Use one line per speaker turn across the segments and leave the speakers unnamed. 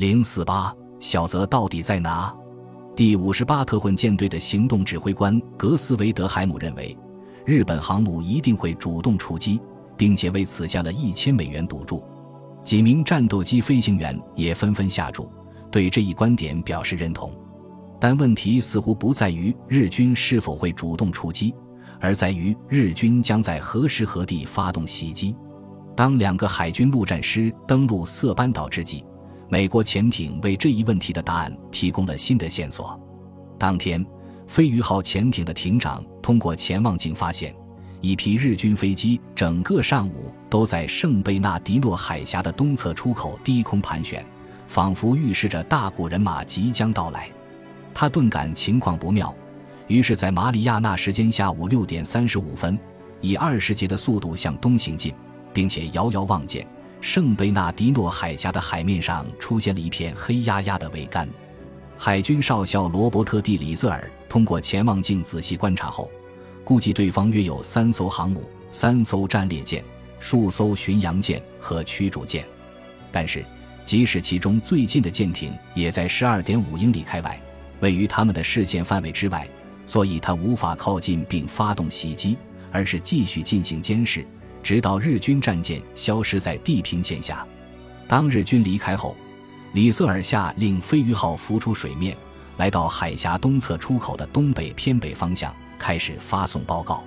零四八小泽到底在哪？第五十八特混舰队的行动指挥官格斯维德海姆认为，日本航母一定会主动出击，并且为此下了一千美元赌注。几名战斗机飞行员也纷纷下注，对这一观点表示认同。但问题似乎不在于日军是否会主动出击，而在于日军将在何时何地发动袭击。当两个海军陆战师登陆色班岛之际，美国潜艇为这一问题的答案提供了新的线索。当天，飞鱼号潜艇的艇长通过潜望镜发现，一批日军飞机整个上午都在圣贝纳迪诺海峡的东侧出口低空盘旋，仿佛预示着大股人马即将到来。他顿感情况不妙，于是，在马里亚纳时间下午六点三十五分，以二十节的速度向东行进，并且遥遥望见圣贝纳迪诺海峡的海面上出现了一片黑压压的桅杆。海军少校罗伯特·蒂里瑟尔通过潜望镜仔细观察后，估计对方约有三艘航母、三艘战列舰、数艘巡洋舰和驱逐舰。但是，即使其中最近的舰艇也在十二点五英里开外。位于他们的视线范围之外，所以他无法靠近并发动袭击，而是继续进行监视，直到日军战舰消失在地平线下。当日军离开后，李瑟尔下令飞鱼号浮出水面，来到海峡东侧出口的东北偏北方向，开始发送报告。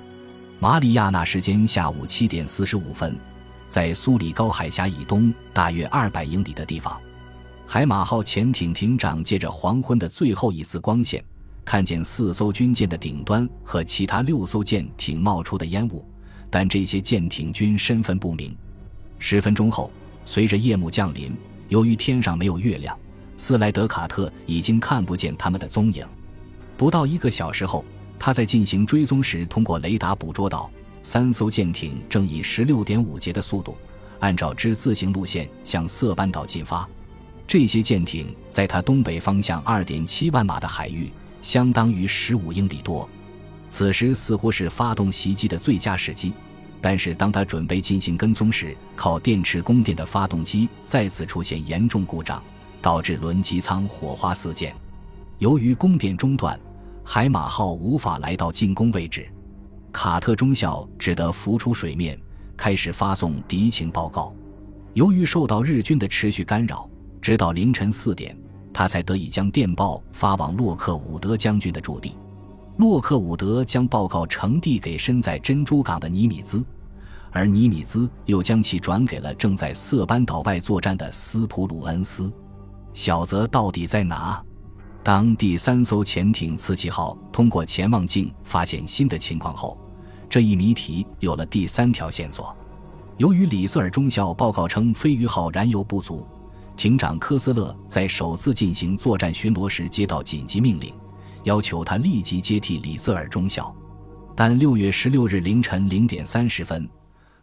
马里亚纳时间下午七点四十五分，在苏里高海峡以东大约二百英里的地方。海马号潜艇艇长借着黄昏的最后一丝光线，看见四艘军舰的顶端和其他六艘舰艇冒出的烟雾，但这些舰艇均身份不明。十分钟后，随着夜幕降临，由于天上没有月亮，斯莱德卡特已经看不见他们的踪影。不到一个小时后，他在进行追踪时，通过雷达捕捉到三艘舰艇正以十六点五节的速度，按照之字形路线向色班岛进发。这些舰艇在它东北方向二点七万码的海域，相当于十五英里多。此时似乎是发动袭击的最佳时机，但是当他准备进行跟踪时，靠电池供电的发动机再次出现严重故障，导致轮机舱火花四溅。由于供电中断，海马号无法来到进攻位置，卡特中校只得浮出水面，开始发送敌情报告。由于受到日军的持续干扰。直到凌晨四点，他才得以将电报发往洛克伍德将军的驻地。洛克伍德将报告呈递给身在珍珠港的尼米兹，而尼米兹又将其转给了正在色班岛外作战的斯普鲁恩斯。小泽到底在哪？当第三艘潜艇刺旗号通过潜望镜发现新的情况后，这一谜题有了第三条线索。由于里瑟尔中校报告称飞鱼号燃油不足。艇长科斯勒在首次进行作战巡逻时接到紧急命令，要求他立即接替里瑟尔中校。但六月十六日凌晨零点三十分，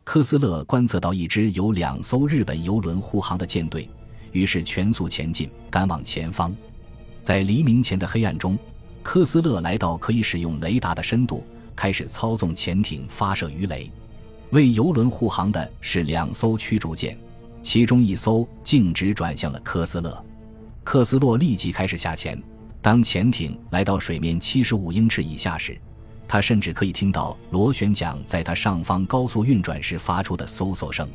科斯勒观测到一支由两艘日本游轮护航的舰队，于是全速前进，赶往前方。在黎明前的黑暗中，科斯勒来到可以使用雷达的深度，开始操纵潜艇发射鱼雷。为游轮护航的是两艘驱逐舰。其中一艘径直转向了科斯勒，克斯洛立即开始下潜。当潜艇来到水面七十五英尺以下时，他甚至可以听到螺旋桨在它上方高速运转时发出的嗖嗖声。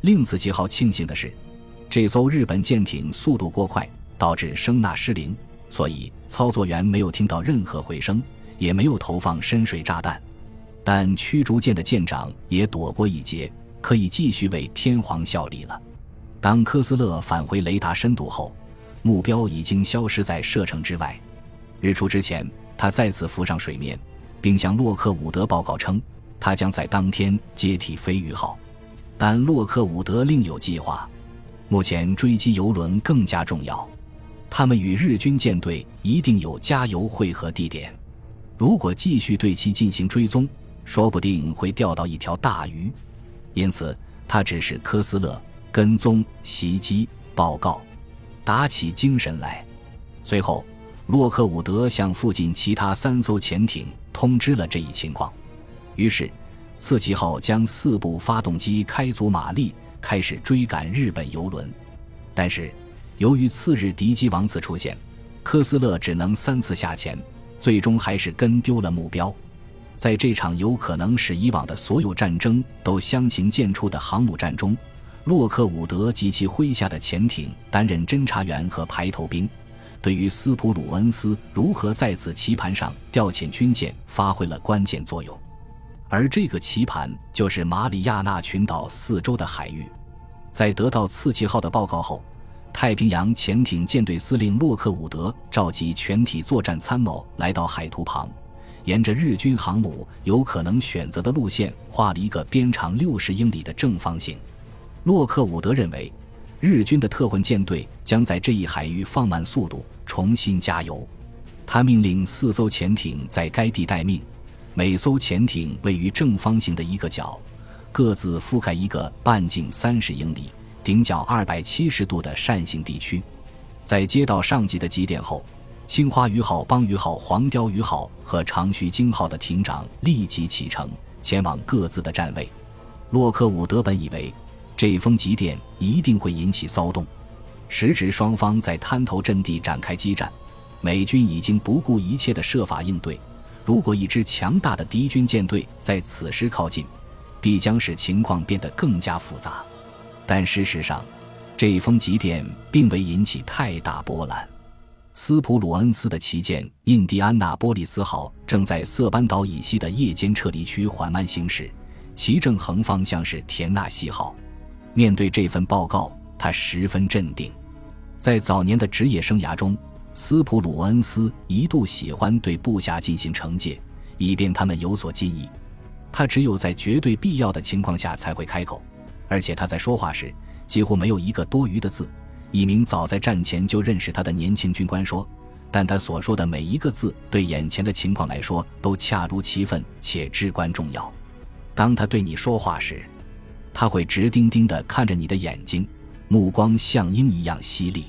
令子奇号庆幸的是，这艘日本舰艇速度过快，导致声呐失灵，所以操作员没有听到任何回声，也没有投放深水炸弹。但驱逐舰的舰长也躲过一劫。可以继续为天皇效力了。当科斯勒返回雷达深度后，目标已经消失在射程之外。日出之前，他再次浮上水面，并向洛克伍德报告称，他将在当天接替飞鱼号。但洛克伍德另有计划。目前追击游轮更加重要，他们与日军舰队一定有加油汇合地点。如果继续对其进行追踪，说不定会钓到一条大鱼。因此，他指示科斯勒跟踪袭击报告，打起精神来。随后，洛克伍德向附近其他三艘潜艇通知了这一情况。于是，刺旗号将四部发动机开足马力，开始追赶日本游轮。但是，由于次日敌机王次出现，科斯勒只能三次下潜，最终还是跟丢了目标。在这场有可能使以往的所有战争都相形见绌的航母战中，洛克伍德及其麾下的潜艇担任侦察员和排头兵，对于斯普鲁恩斯如何在此棋盘上调遣军舰发挥了关键作用。而这个棋盘就是马里亚纳群岛四周的海域。在得到刺旗号的报告后，太平洋潜艇舰队司令洛克伍德召集全体作战参谋来到海图旁。沿着日军航母有可能选择的路线画了一个边长六十英里的正方形。洛克伍德认为，日军的特混舰队将在这一海域放慢速度，重新加油。他命令四艘潜艇在该地待命，每艘潜艇位于正方形的一个角，各自覆盖一个半径三十英里、顶角二百七十度的扇形地区。在接到上级的急电后。青花鱼号、邦鱼号、黄鲷鱼号和长须鲸号的艇长立即启程，前往各自的站位。洛克伍德本以为这封急电一定会引起骚动，时值双方在滩头阵地展开激战，美军已经不顾一切的设法应对。如果一支强大的敌军舰队在此时靠近，必将使情况变得更加复杂。但事实上，这封急电并未引起太大波澜。斯普鲁恩斯的旗舰“印第安纳波利斯号”正在塞班岛以西的夜间撤离区缓慢行驶，其正横方向是田纳西号。面对这份报告，他十分镇定。在早年的职业生涯中，斯普鲁恩斯一度喜欢对部下进行惩戒，以便他们有所进意。他只有在绝对必要的情况下才会开口，而且他在说话时几乎没有一个多余的字。一名早在战前就认识他的年轻军官说：“但他所说的每一个字，对眼前的情况来说都恰如其分且至关重要。当他对你说话时，他会直盯盯地看着你的眼睛，目光像鹰一样犀利。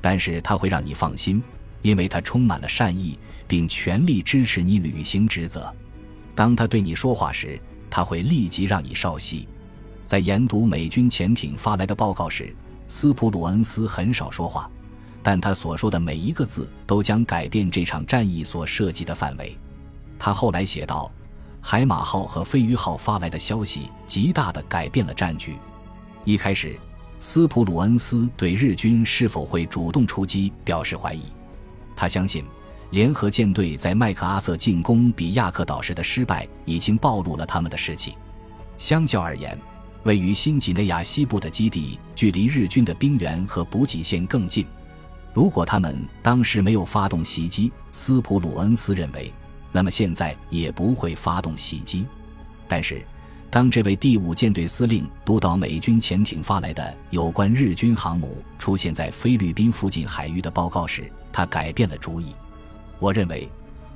但是他会让你放心，因为他充满了善意，并全力支持你履行职责。当他对你说话时，他会立即让你稍息。在研读美军潜艇发来的报告时。”斯普鲁恩斯很少说话，但他所说的每一个字都将改变这场战役所涉及的范围。他后来写道：“海马号和飞鱼号发来的消息极大地改变了战局。一开始，斯普鲁恩斯对日军是否会主动出击表示怀疑。他相信，联合舰队在麦克阿瑟进攻比亚克岛时的失败已经暴露了他们的士气。相较而言，位于新几内亚西部的基地距离日军的兵源和补给线更近。如果他们当时没有发动袭击，斯普鲁恩斯认为，那么现在也不会发动袭击。但是，当这位第五舰队司令读到美军潜艇发来的有关日军航母出现在菲律宾附近海域的报告时，他改变了主意。我认为，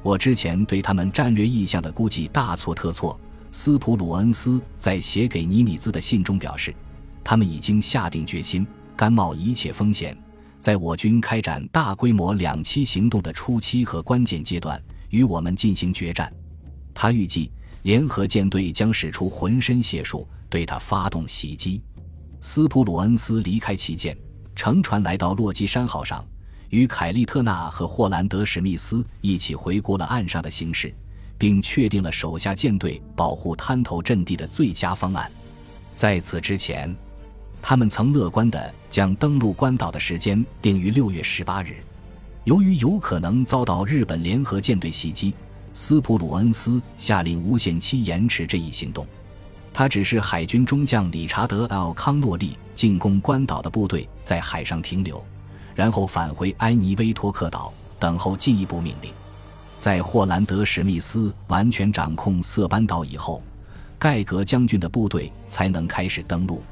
我之前对他们战略意向的估计大错特错。斯普鲁恩斯在写给尼米兹的信中表示，他们已经下定决心，甘冒一切风险，在我军开展大规模两栖行动的初期和关键阶段与我们进行决战。他预计联合舰队将使出浑身解数对他发动袭击。斯普鲁恩斯离开旗舰，乘船来到洛基山号上，与凯利特纳和霍兰德史密斯一起回顾了岸上的形势。并确定了手下舰队保护滩头阵地的最佳方案。在此之前，他们曾乐观地将登陆关岛的时间定于六月十八日。由于有可能遭到日本联合舰队袭击，斯普鲁恩斯下令无限期延迟这一行动。他指示海军中将理查德 ·L· 康诺利进攻关岛的部队在海上停留，然后返回埃尼威托克岛等候进一步命令。在霍兰德·史密斯完全掌控塞班岛以后，盖格将军的部队才能开始登陆。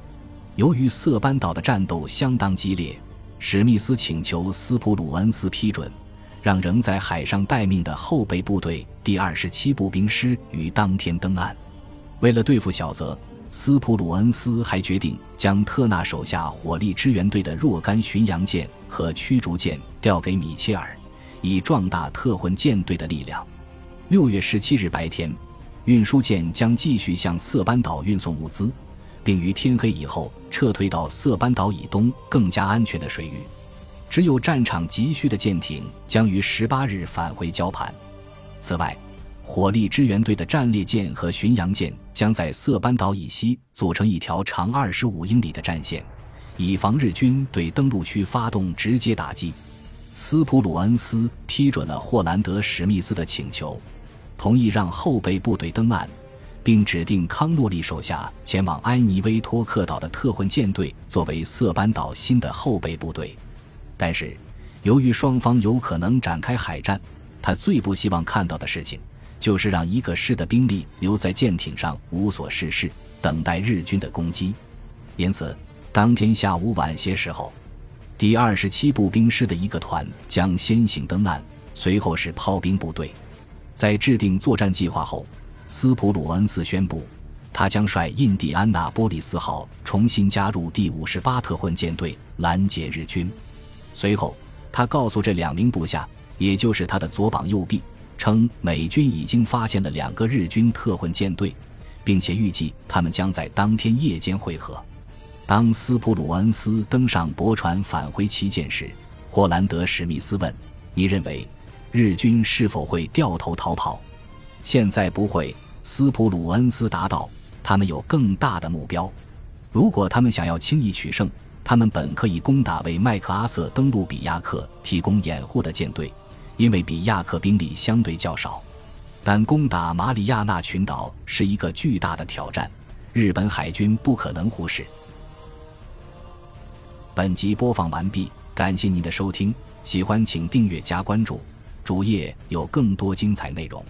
由于塞班岛的战斗相当激烈，史密斯请求斯普鲁恩斯批准，让仍在海上待命的后备部队第二十七步兵师于当天登岸。为了对付小泽，斯普鲁恩斯还决定将特纳手下火力支援队的若干巡洋舰和驱逐舰调给米切尔。以壮大特混舰队的力量。六月十七日白天，运输舰将继续向色班岛运送物资，并于天黑以后撤退到色班岛以东更加安全的水域。只有战场急需的舰艇将于十八日返回交盘。此外，火力支援队的战列舰和巡洋舰将在色班岛以西组成一条长二十五英里的战线，以防日军对登陆区发动直接打击。斯普鲁恩斯批准了霍兰德·史密斯的请求，同意让后备部队登岸，并指定康诺利手下前往埃尼威托克岛的特混舰队作为色班岛新的后备部队。但是，由于双方有可能展开海战，他最不希望看到的事情就是让一个师的兵力留在舰艇上无所事事，等待日军的攻击。因此，当天下午晚些时候。第二十七步兵师的一个团将先行登岸，随后是炮兵部队。在制定作战计划后，斯普鲁恩斯宣布，他将率印第安纳波利斯号重新加入第五十八特混舰队，拦截日军。随后，他告诉这两名部下，也就是他的左膀右臂，称美军已经发现了两个日军特混舰队，并且预计他们将在当天夜间会合。当斯普鲁恩斯登上驳船返回旗舰时，霍兰德·史密斯问：“你认为日军是否会掉头逃跑？”“现在不会。”斯普鲁恩斯答道。“他们有更大的目标。如果他们想要轻易取胜，他们本可以攻打为麦克阿瑟登陆比亚克提供掩护的舰队，因为比亚克兵力相对较少。但攻打马里亚纳群岛是一个巨大的挑战，日本海军不可能忽视。”本集播放完毕，感谢您的收听，喜欢请订阅加关注，主页有更多精彩内容。